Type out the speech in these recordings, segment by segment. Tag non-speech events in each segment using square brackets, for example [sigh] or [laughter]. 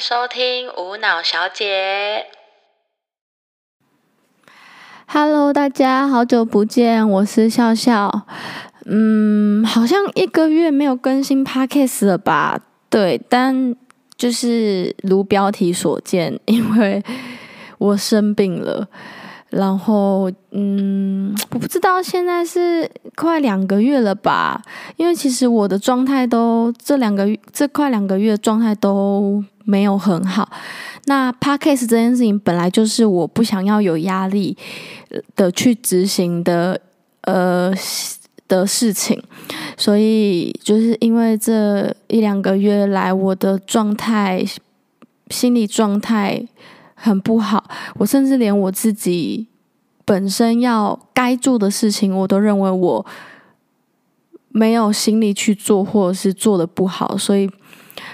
收听无脑小姐。Hello，大家好久不见，我是笑笑。嗯，好像一个月没有更新 Podcast 了吧？对，但就是如标题所见，因为我生病了。然后，嗯，我不知道现在是快两个月了吧？因为其实我的状态都这两个月，这快两个月状态都没有很好。那 Podcast 这件事情本来就是我不想要有压力的去执行的，呃的事情，所以就是因为这一两个月来我的状态，心理状态。很不好，我甚至连我自己本身要该做的事情，我都认为我没有心力去做，或者是做得不好，所以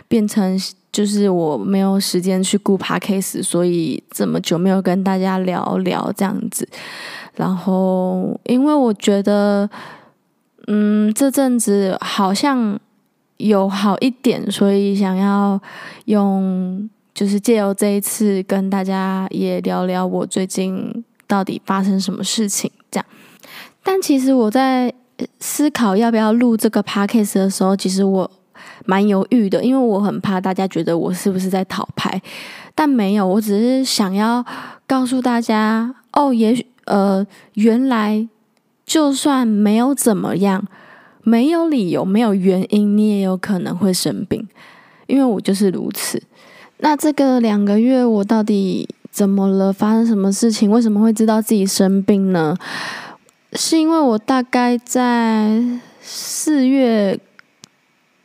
变成就是我没有时间去顾 Podcast，所以这么久没有跟大家聊聊这样子。然后，因为我觉得，嗯，这阵子好像有好一点，所以想要用。就是借由这一次跟大家也聊聊我最近到底发生什么事情，这样。但其实我在思考要不要录这个 podcast 的时候，其实我蛮犹豫的，因为我很怕大家觉得我是不是在讨拍。但没有，我只是想要告诉大家，哦，也许呃，原来就算没有怎么样，没有理由，没有原因，你也有可能会生病，因为我就是如此。那这个两个月我到底怎么了？发生什么事情？为什么会知道自己生病呢？是因为我大概在四月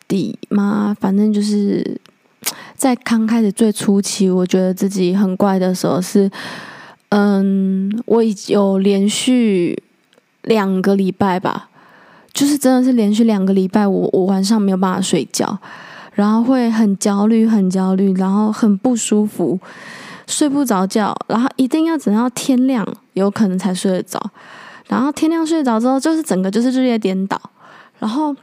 底吗？反正就是在刚开始最初期，我觉得自己很怪的时候是，嗯，我已有连续两个礼拜吧，就是真的是连续两个礼拜我，我我晚上没有办法睡觉。然后会很焦虑，很焦虑，然后很不舒服，睡不着觉，然后一定要等到天亮，有可能才睡得着。然后天亮睡着之后，就是整个就是日夜颠倒。然后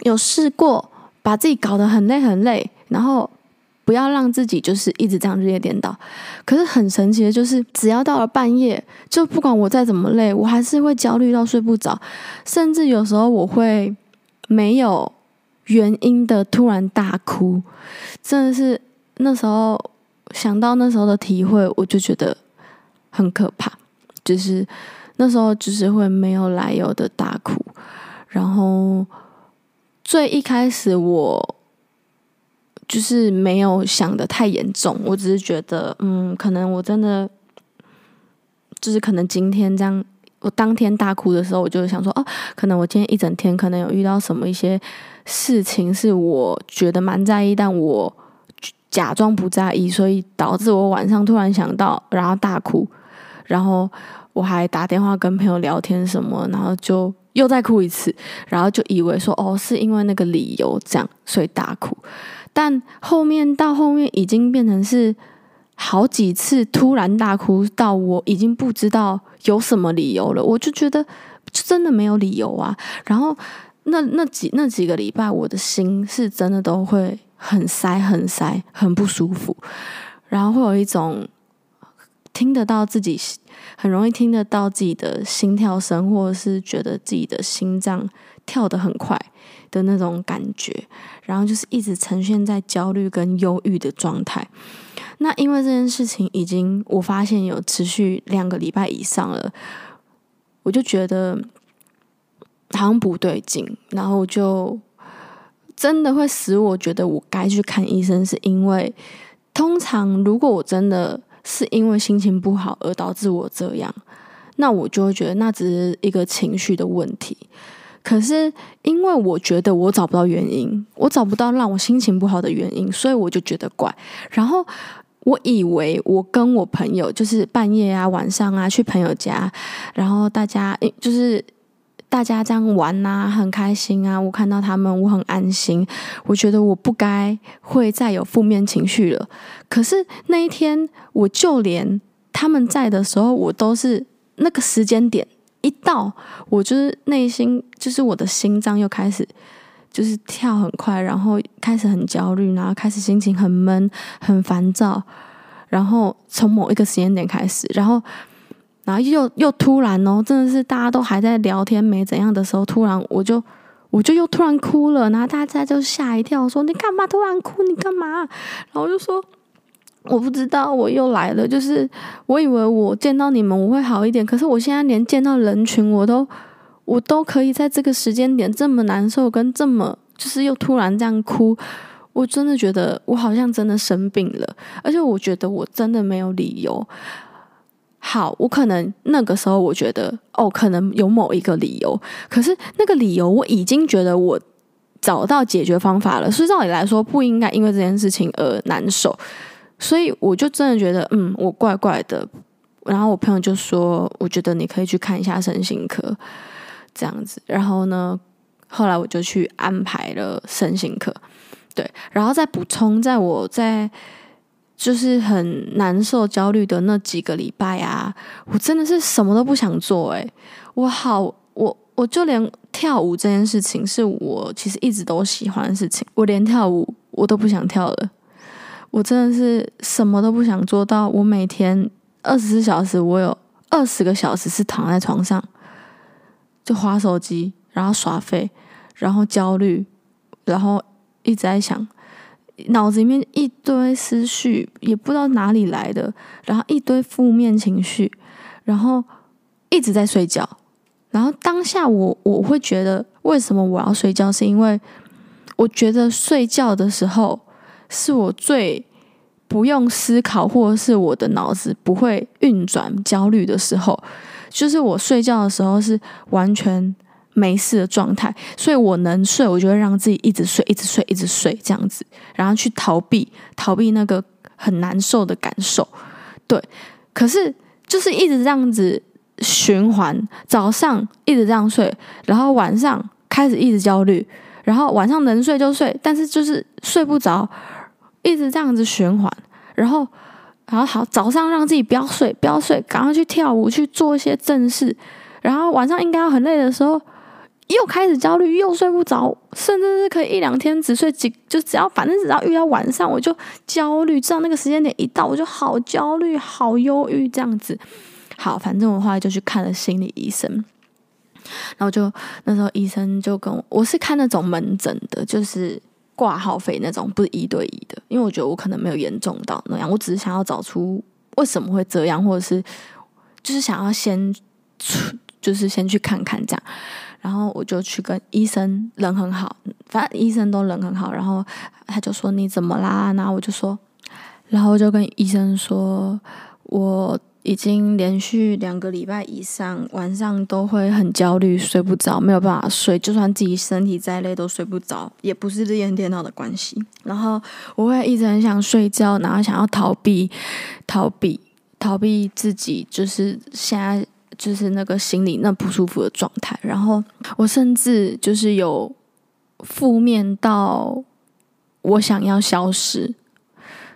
有试过把自己搞得很累很累，然后不要让自己就是一直这样日夜颠倒。可是很神奇的就是，只要到了半夜，就不管我再怎么累，我还是会焦虑到睡不着，甚至有时候我会没有。原因的突然大哭，真的是那时候想到那时候的体会，我就觉得很可怕。就是那时候就是会没有来由的大哭，然后最一开始我就是没有想得太严重，我只是觉得嗯，可能我真的就是可能今天这样，我当天大哭的时候，我就想说哦，可能我今天一整天可能有遇到什么一些。事情是我觉得蛮在意，但我假装不在意，所以导致我晚上突然想到，然后大哭，然后我还打电话跟朋友聊天什么，然后就又再哭一次，然后就以为说哦，是因为那个理由这样，所以大哭。但后面到后面已经变成是好几次突然大哭，到我已经不知道有什么理由了，我就觉得真的没有理由啊，然后。那那几那几个礼拜，我的心是真的都会很塞、很塞、很不舒服，然后会有一种听得到自己很容易听得到自己的心跳声，或者是觉得自己的心脏跳得很快的那种感觉，然后就是一直呈现在焦虑跟忧郁的状态。那因为这件事情已经我发现有持续两个礼拜以上了，我就觉得。好像不对劲，然后就真的会使我觉得我该去看医生，是因为通常如果我真的是因为心情不好而导致我这样，那我就会觉得那只是一个情绪的问题。可是因为我觉得我找不到原因，我找不到让我心情不好的原因，所以我就觉得怪。然后我以为我跟我朋友就是半夜啊、晚上啊去朋友家，然后大家就是。大家这样玩呐，很开心啊！我看到他们，我很安心。我觉得我不该会再有负面情绪了。可是那一天，我就连他们在的时候，我都是那个时间点一到，我就是内心，就是我的心脏又开始，就是跳很快，然后开始很焦虑，然后开始心情很闷、很烦躁，然后从某一个时间点开始，然后，然后又又突然哦，真的是大家都还在聊天没怎样的时候，突然我就我就又突然哭了，然后大家就吓一跳，说你干嘛突然哭？你干嘛？然后就说我不知道，我又来了，就是我以为我见到你们我会好一点，可是我现在连见到人群我都。我都可以在这个时间点这么难受，跟这么就是又突然这样哭，我真的觉得我好像真的生病了，而且我觉得我真的没有理由。好，我可能那个时候我觉得哦，可能有某一个理由，可是那个理由我已经觉得我找到解决方法了，所以照理来说不应该因为这件事情而难受，所以我就真的觉得嗯，我怪怪的。然后我朋友就说，我觉得你可以去看一下身心科。这样子，然后呢，后来我就去安排了身心课，对，然后再补充，在我在就是很难受、焦虑的那几个礼拜啊，我真的是什么都不想做，诶，我好，我我就连跳舞这件事情是我其实一直都喜欢的事情，我连跳舞我都不想跳了，我真的是什么都不想做到，我每天二十四小时，我有二十个小时是躺在床上。就划手机，然后耍废，然后焦虑，然后一直在想，脑子里面一堆思绪，也不知道哪里来的，然后一堆负面情绪，然后一直在睡觉。然后当下我我会觉得，为什么我要睡觉？是因为我觉得睡觉的时候是我最不用思考，或者是我的脑子不会运转焦虑的时候。就是我睡觉的时候是完全没事的状态，所以我能睡，我就会让自己一直睡，一直睡，一直睡这样子，然后去逃避逃避那个很难受的感受。对，可是就是一直这样子循环，早上一直这样睡，然后晚上开始一直焦虑，然后晚上能睡就睡，但是就是睡不着，一直这样子循环，然后。然后好，早上让自己不要睡，不要睡，赶快去跳舞，去做一些正事。然后晚上应该要很累的时候，又开始焦虑，又睡不着，甚至是可以一两天只睡几，就只要反正只要遇到晚上，我就焦虑。知道那个时间点一到，我就好焦虑，好忧郁这样子。好，反正我后来就去看了心理医生。然后就那时候医生就跟我，我是看那种门诊的，就是。挂号费那种不是一对一的，因为我觉得我可能没有严重到那样，我只是想要找出为什么会这样，或者是就是想要先出，就是先去看看这样，然后我就去跟医生，人很好，反正医生都人很好，然后他就说你怎么啦？然后我就说，然后我就跟医生说我。已经连续两个礼拜以上，晚上都会很焦虑，睡不着，没有办法睡。就算自己身体再累，都睡不着，也不是日夜颠倒的关系。然后我会一直很想睡觉，然后想要逃避、[laughs] 逃避、逃避自己，就是现在就是那个心里那不舒服的状态。然后我甚至就是有负面到我想要消失，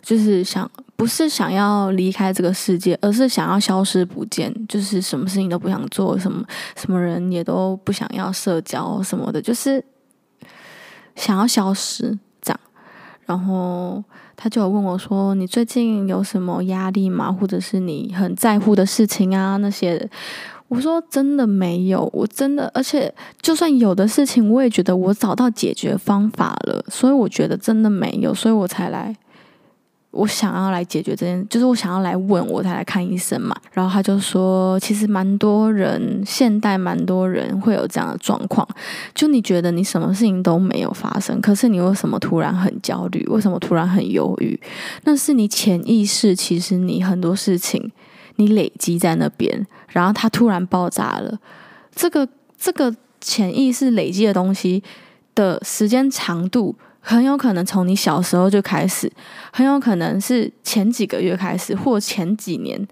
就是想。不是想要离开这个世界，而是想要消失不见，就是什么事情都不想做，什么什么人也都不想要社交什么的，就是想要消失这样。然后他就有问我说：“你最近有什么压力吗？或者是你很在乎的事情啊？那些？”我说：“真的没有，我真的，而且就算有的事情，我也觉得我找到解决方法了，所以我觉得真的没有，所以我才来。”我想要来解决这件，就是我想要来问，我才来看医生嘛。然后他就说，其实蛮多人，现代蛮多人会有这样的状况。就你觉得你什么事情都没有发生，可是你为什么突然很焦虑？为什么突然很忧郁？那是你潜意识，其实你很多事情你累积在那边，然后它突然爆炸了。这个这个潜意识累积的东西的时间长度。很有可能从你小时候就开始，很有可能是前几个月开始，或前几年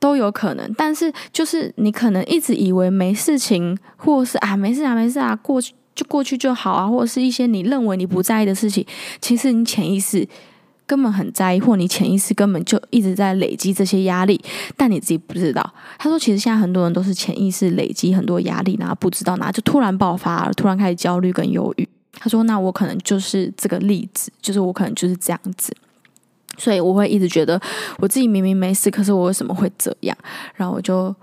都有可能。但是就是你可能一直以为没事情，或是啊没事啊没事啊，过去就过去就好啊，或者是一些你认为你不在意的事情，其实你潜意识根本很在意，或你潜意识根本就一直在累积这些压力，但你自己不知道。他说，其实现在很多人都是潜意识累积很多压力，然后不知道，然后就突然爆发了，突然开始焦虑跟忧郁。他说：“那我可能就是这个例子，就是我可能就是这样子。”所以我会一直觉得我自己明明没事，可是我为什么会这样？然后我就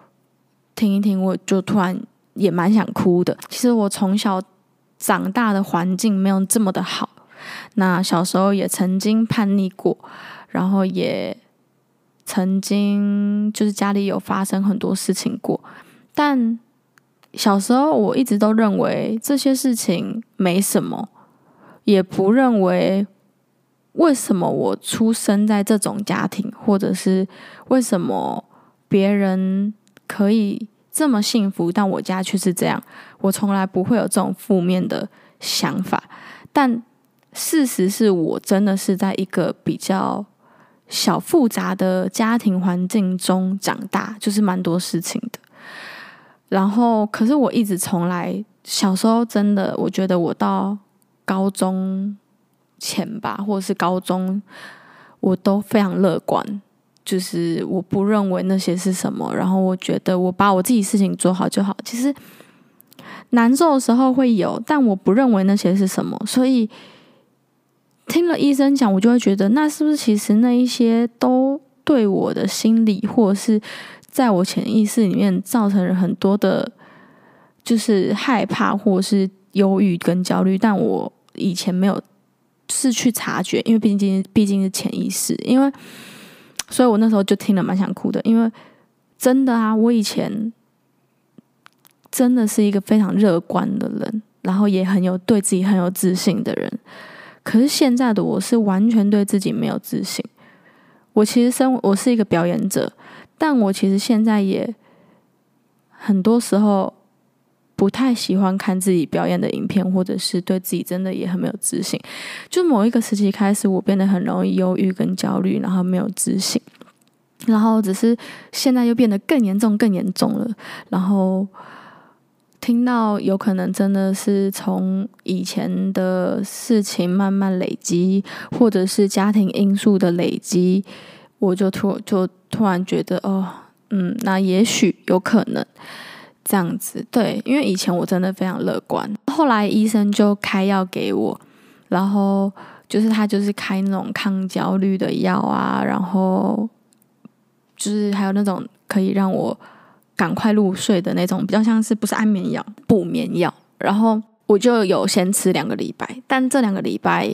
听一听，我就突然也蛮想哭的。其实我从小长大的环境没有这么的好，那小时候也曾经叛逆过，然后也曾经就是家里有发生很多事情过，但小时候我一直都认为这些事情没什么，也不认为。为什么我出生在这种家庭，或者是为什么别人可以这么幸福，但我家却是这样？我从来不会有这种负面的想法。但事实是我真的是在一个比较小复杂的家庭环境中长大，就是蛮多事情的。然后，可是我一直从来小时候真的，我觉得我到高中。前吧，或者是高中，我都非常乐观，就是我不认为那些是什么，然后我觉得我把我自己事情做好就好。其实难受的时候会有，但我不认为那些是什么。所以听了医生讲，我就会觉得，那是不是其实那一些都对我的心理，或者是在我潜意识里面造成了很多的，就是害怕或是忧郁跟焦虑，但我以前没有。是去察觉，因为毕竟毕竟是潜意识，因为，所以我那时候就听了蛮想哭的，因为真的啊，我以前真的是一个非常乐观的人，然后也很有对自己很有自信的人，可是现在的我是完全对自己没有自信。我其实生我是一个表演者，但我其实现在也很多时候。不太喜欢看自己表演的影片，或者是对自己真的也很没有自信。就某一个时期开始，我变得很容易忧郁跟焦虑，然后没有自信，然后只是现在又变得更严重、更严重了。然后听到有可能真的是从以前的事情慢慢累积，或者是家庭因素的累积，我就突就突然觉得，哦，嗯，那也许有可能。这样子，对，因为以前我真的非常乐观，后来医生就开药给我，然后就是他就是开那种抗焦虑的药啊，然后就是还有那种可以让我赶快入睡的那种，比较像是不是安眠药，补眠药，然后我就有先吃两个礼拜，但这两个礼拜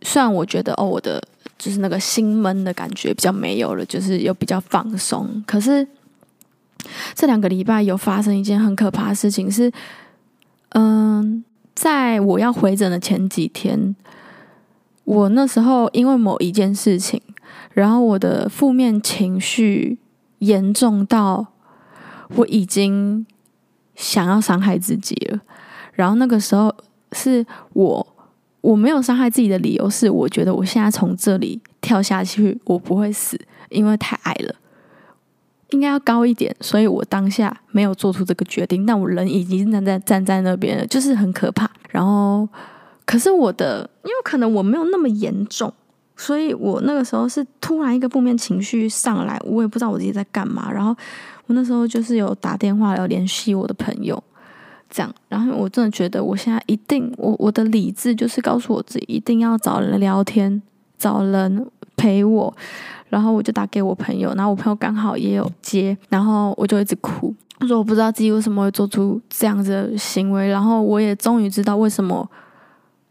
虽然我觉得哦，我的就是那个心闷的感觉比较没有了，就是又比较放松，可是。这两个礼拜有发生一件很可怕的事情，是，嗯，在我要回诊的前几天，我那时候因为某一件事情，然后我的负面情绪严重到我已经想要伤害自己了。然后那个时候是我我没有伤害自己的理由是，我觉得我现在从这里跳下去，我不会死，因为太矮了。应该要高一点，所以我当下没有做出这个决定。但我人已经站在站在那边了，就是很可怕。然后，可是我的，因为可能我没有那么严重，所以我那个时候是突然一个负面情绪上来，我也不知道我自己在干嘛。然后我那时候就是有打电话要联系我的朋友，这样。然后我真的觉得我现在一定，我我的理智就是告诉我自己一定要找人聊天，找人陪我。然后我就打给我朋友，然后我朋友刚好也有接，然后我就一直哭，我说我不知道自己为什么会做出这样子的行为，然后我也终于知道为什么，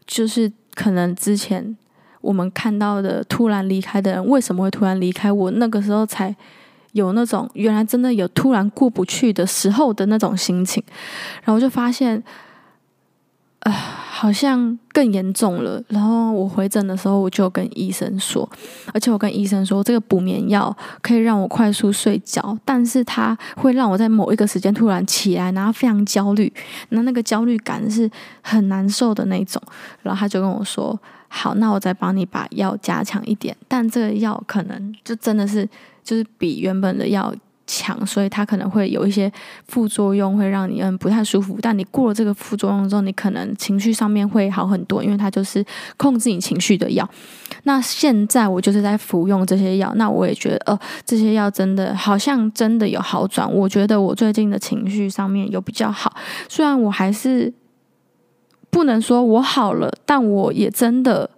就是可能之前我们看到的突然离开的人为什么会突然离开，我那个时候才有那种原来真的有突然过不去的时候的那种心情，然后我就发现，啊、好像更严重了，然后我回诊的时候，我就跟医生说，而且我跟医生说，这个补眠药可以让我快速睡觉，但是它会让我在某一个时间突然起来，然后非常焦虑，那那个焦虑感是很难受的那种。然后他就跟我说，好，那我再帮你把药加强一点，但这个药可能就真的是就是比原本的药。强，所以它可能会有一些副作用，会让你嗯不太舒服。但你过了这个副作用之后，你可能情绪上面会好很多，因为它就是控制你情绪的药。那现在我就是在服用这些药，那我也觉得哦，这些药真的好像真的有好转。我觉得我最近的情绪上面有比较好，虽然我还是不能说我好了，但我也真的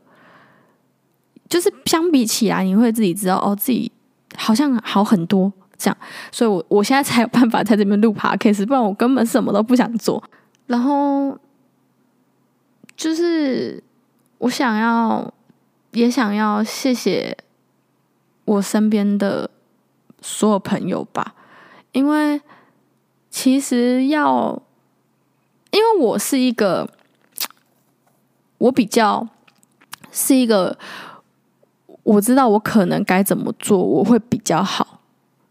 [laughs] 就是相比起来，你会自己知道哦，自己好像好很多这样。所以我我现在才有办法在这边录 podcast，不然我根本什么都不想做。然后就是我想要，也想要谢谢我身边的所有朋友吧，因为其实要，因为我是一个，我比较是一个，我知道我可能该怎么做，我会比较好。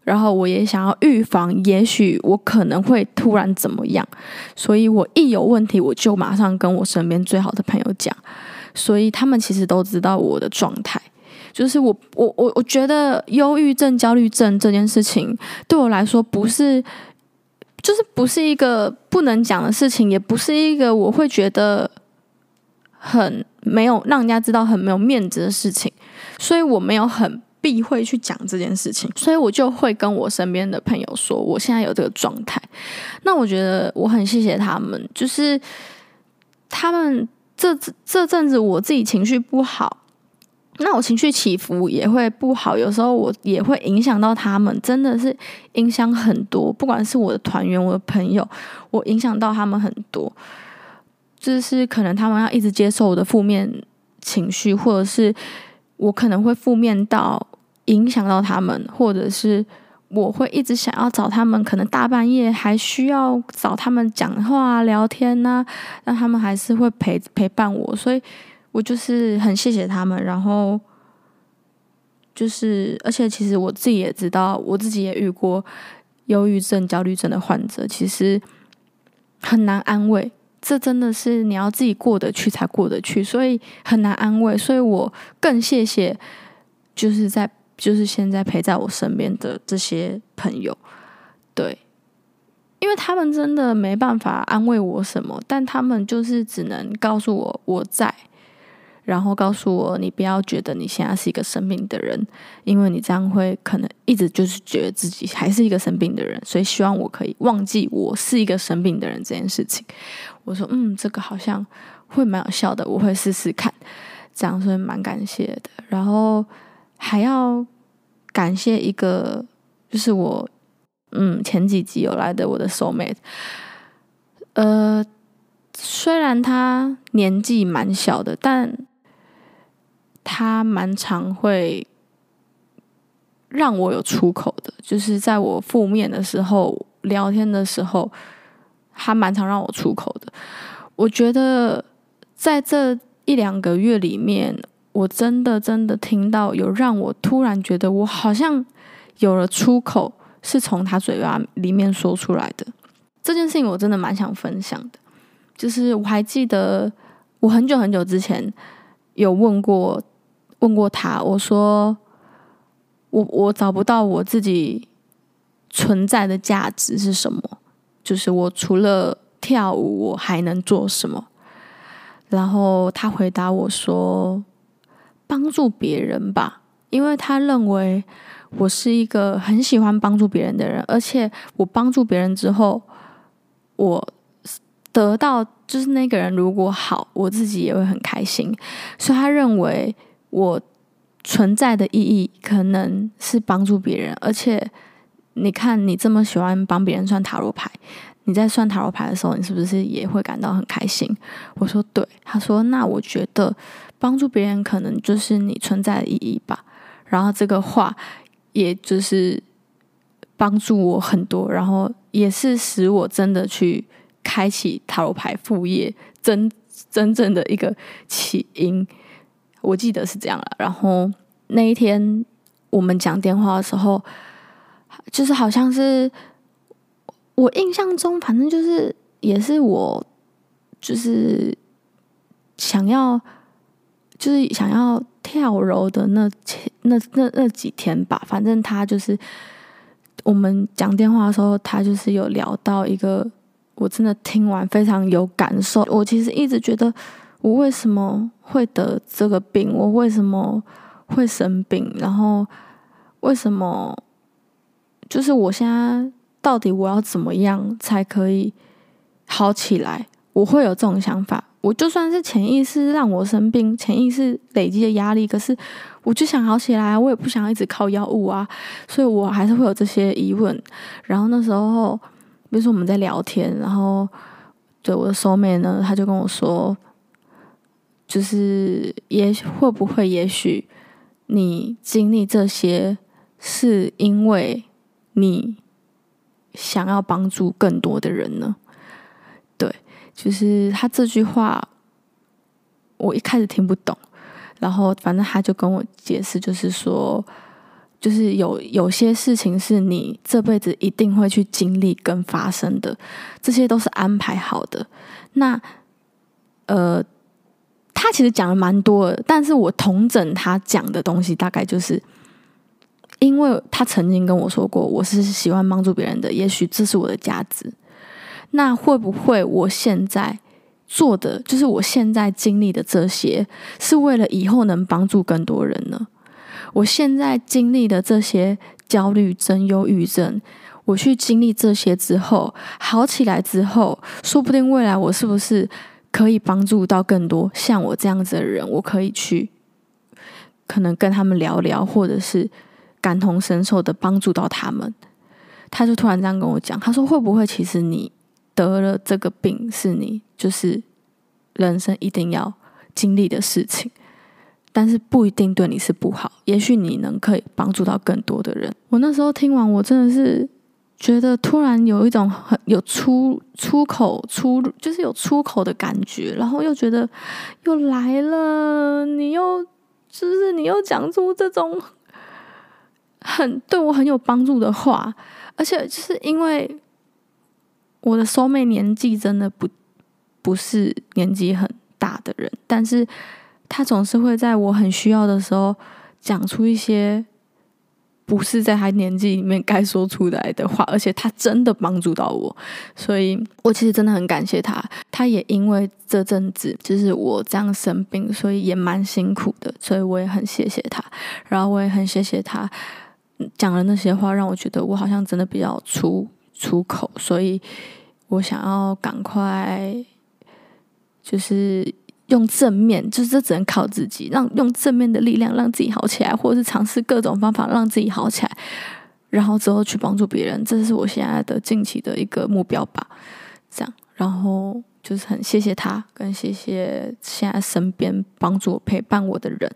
然后我也想要预防，也许我可能会突然怎么样，所以我一有问题，我就马上跟我身边最好的朋友讲，所以他们其实都知道我的状态，就是我我我我觉得忧郁症、焦虑症这件事情对我来说不是，就是不是一个不能讲的事情，也不是一个我会觉得很没有让人家知道很没有面子的事情，所以我没有很。避讳去讲这件事情，所以我就会跟我身边的朋友说，我现在有这个状态。那我觉得我很谢谢他们，就是他们这这阵子我自己情绪不好，那我情绪起伏也会不好，有时候我也会影响到他们，真的是影响很多。不管是我的团员、我的朋友，我影响到他们很多，就是可能他们要一直接受我的负面情绪，或者是我可能会负面到。影响到他们，或者是我会一直想要找他们，可能大半夜还需要找他们讲话聊天呐、啊，但他们还是会陪陪伴我，所以我就是很谢谢他们。然后就是，而且其实我自己也知道，我自己也遇过忧郁症、焦虑症的患者，其实很难安慰。这真的是你要自己过得去才过得去，所以很难安慰。所以我更谢谢，就是在。就是现在陪在我身边的这些朋友，对，因为他们真的没办法安慰我什么，但他们就是只能告诉我我在，然后告诉我你不要觉得你现在是一个生病的人，因为你这样会可能一直就是觉得自己还是一个生病的人，所以希望我可以忘记我是一个生病的人这件事情。我说嗯，这个好像会蛮有效的，我会试试看，这样所以蛮感谢的。然后。还要感谢一个，就是我，嗯，前几集有来的我的 soulmate，呃，虽然他年纪蛮小的，但他蛮常会让我有出口的，就是在我负面的时候聊天的时候，他蛮常让我出口的。我觉得在这一两个月里面。我真的真的听到有让我突然觉得我好像有了出口，是从他嘴巴里面说出来的这件事情，我真的蛮想分享的。就是我还记得我很久很久之前有问过问过他，我说我我找不到我自己存在的价值是什么，就是我除了跳舞我还能做什么？然后他回答我说。帮助别人吧，因为他认为我是一个很喜欢帮助别人的人，而且我帮助别人之后，我得到就是那个人如果好，我自己也会很开心。所以他认为我存在的意义可能是帮助别人，而且你看你这么喜欢帮别人算塔罗牌，你在算塔罗牌的时候，你是不是也会感到很开心？我说对，他说那我觉得。帮助别人可能就是你存在的意义吧，然后这个话也就是帮助我很多，然后也是使我真的去开启塔罗牌副业真真正的一个起因，我记得是这样了。然后那一天我们讲电话的时候，就是好像是我印象中，反正就是也是我就是想要。就是想要跳楼的那那那那几天吧，反正他就是我们讲电话的时候，他就是有聊到一个，我真的听完非常有感受。我其实一直觉得，我为什么会得这个病？我为什么会生病？然后为什么？就是我现在到底我要怎么样才可以好起来？我会有这种想法。我就算是潜意识让我生病，潜意识累积的压力，可是我就想好起来，我也不想一直靠药物啊，所以我还是会有这些疑问。然后那时候，比如说我们在聊天，然后对我的 soulmate 呢，他就跟我说，就是也会不会，也许你经历这些，是因为你想要帮助更多的人呢？对，就是他这句话，我一开始听不懂，然后反正他就跟我解释，就是说，就是有有些事情是你这辈子一定会去经历跟发生的，这些都是安排好的。那，呃，他其实讲了蛮多的，但是我同整他讲的东西，大概就是。因为他曾经跟我说过，我是喜欢帮助别人的，也许这是我的价值。那会不会我现在做的，就是我现在经历的这些，是为了以后能帮助更多人呢？我现在经历的这些焦虑症、忧郁症，我去经历这些之后，好起来之后，说不定未来我是不是可以帮助到更多像我这样子的人？我可以去，可能跟他们聊聊，或者是。感同身受的帮助到他们，他就突然这样跟我讲，他说：“会不会其实你得了这个病，是你就是人生一定要经历的事情，但是不一定对你是不好，也许你能可以帮助到更多的人。”我那时候听完，我真的是觉得突然有一种很有出出口出，就是有出口的感觉，然后又觉得又来了，你又就是你又讲出这种。很对我很有帮助的话，而且就是因为我的收妹年纪真的不不是年纪很大的人，但是他总是会在我很需要的时候讲出一些不是在他年纪里面该说出来的话，而且他真的帮助到我，所以我其实真的很感谢他。他也因为这阵子就是我这样生病，所以也蛮辛苦的，所以我也很谢谢他，然后我也很谢谢他。讲了那些话，让我觉得我好像真的比较出出口，所以我想要赶快，就是用正面，就是这只能靠自己，让用正面的力量让自己好起来，或者是尝试各种方法让自己好起来，然后之后去帮助别人，这是我现在的近期的一个目标吧。这样，然后就是很谢谢他，跟谢谢现在身边帮助我、陪伴我的人，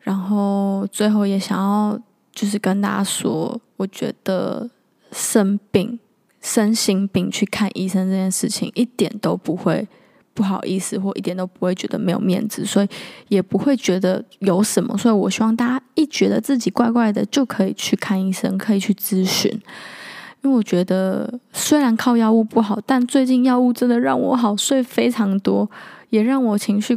然后最后也想要。就是跟大家说，我觉得生病、身心病去看医生这件事情一点都不会不好意思，或一点都不会觉得没有面子，所以也不会觉得有什么。所以我希望大家一觉得自己怪怪的，就可以去看医生，可以去咨询。因为我觉得虽然靠药物不好，但最近药物真的让我好睡非常多，也让我情绪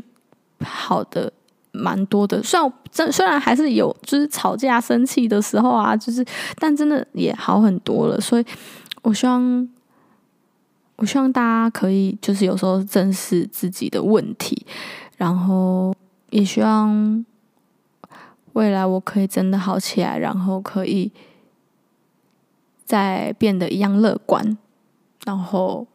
好的。蛮多的，虽然真虽然还是有就是吵架生气的时候啊，就是但真的也好很多了。所以我希望，我希望大家可以就是有时候正视自己的问题，然后也希望未来我可以真的好起来，然后可以再变得一样乐观，然后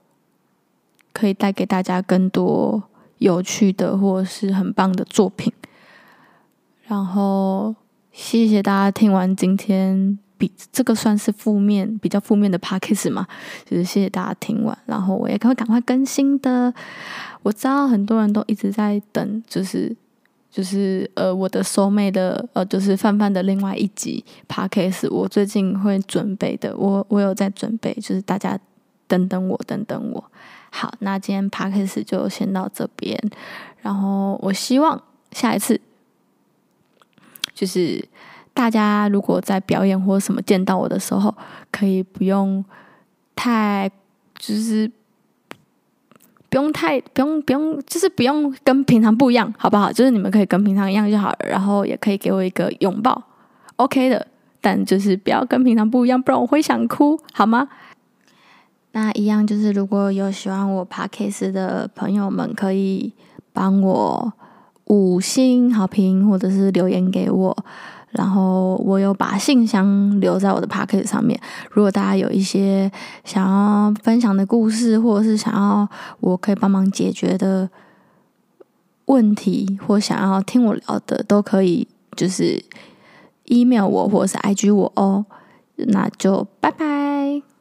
可以带给大家更多有趣的或是很棒的作品。然后谢谢大家听完今天比这个算是负面比较负面的 podcast 嘛，就是谢谢大家听完，然后我也会赶快更新的。我知道很多人都一直在等，就是就是呃我的 soulmate 的呃就是范范的另外一集 podcast，我最近会准备的，我我有在准备，就是大家等等我，等等我。好，那今天 podcast 就先到这边，然后我希望下一次。就是大家如果在表演或什么见到我的时候，可以不用太，就是不用太不用不用，就是不用跟平常不一样，好不好？就是你们可以跟平常一样就好了，然后也可以给我一个拥抱，OK 的。但就是不要跟平常不一样，不然我会想哭，好吗？那一样就是如果有喜欢我 Podcast 的朋友们，可以帮我。五星好评，或者是留言给我，然后我有把信箱留在我的 p o c k e t 上面。如果大家有一些想要分享的故事，或者是想要我可以帮忙解决的问题或想要听我聊的，都可以就是 email 我或者是 IG 我哦。那就拜拜。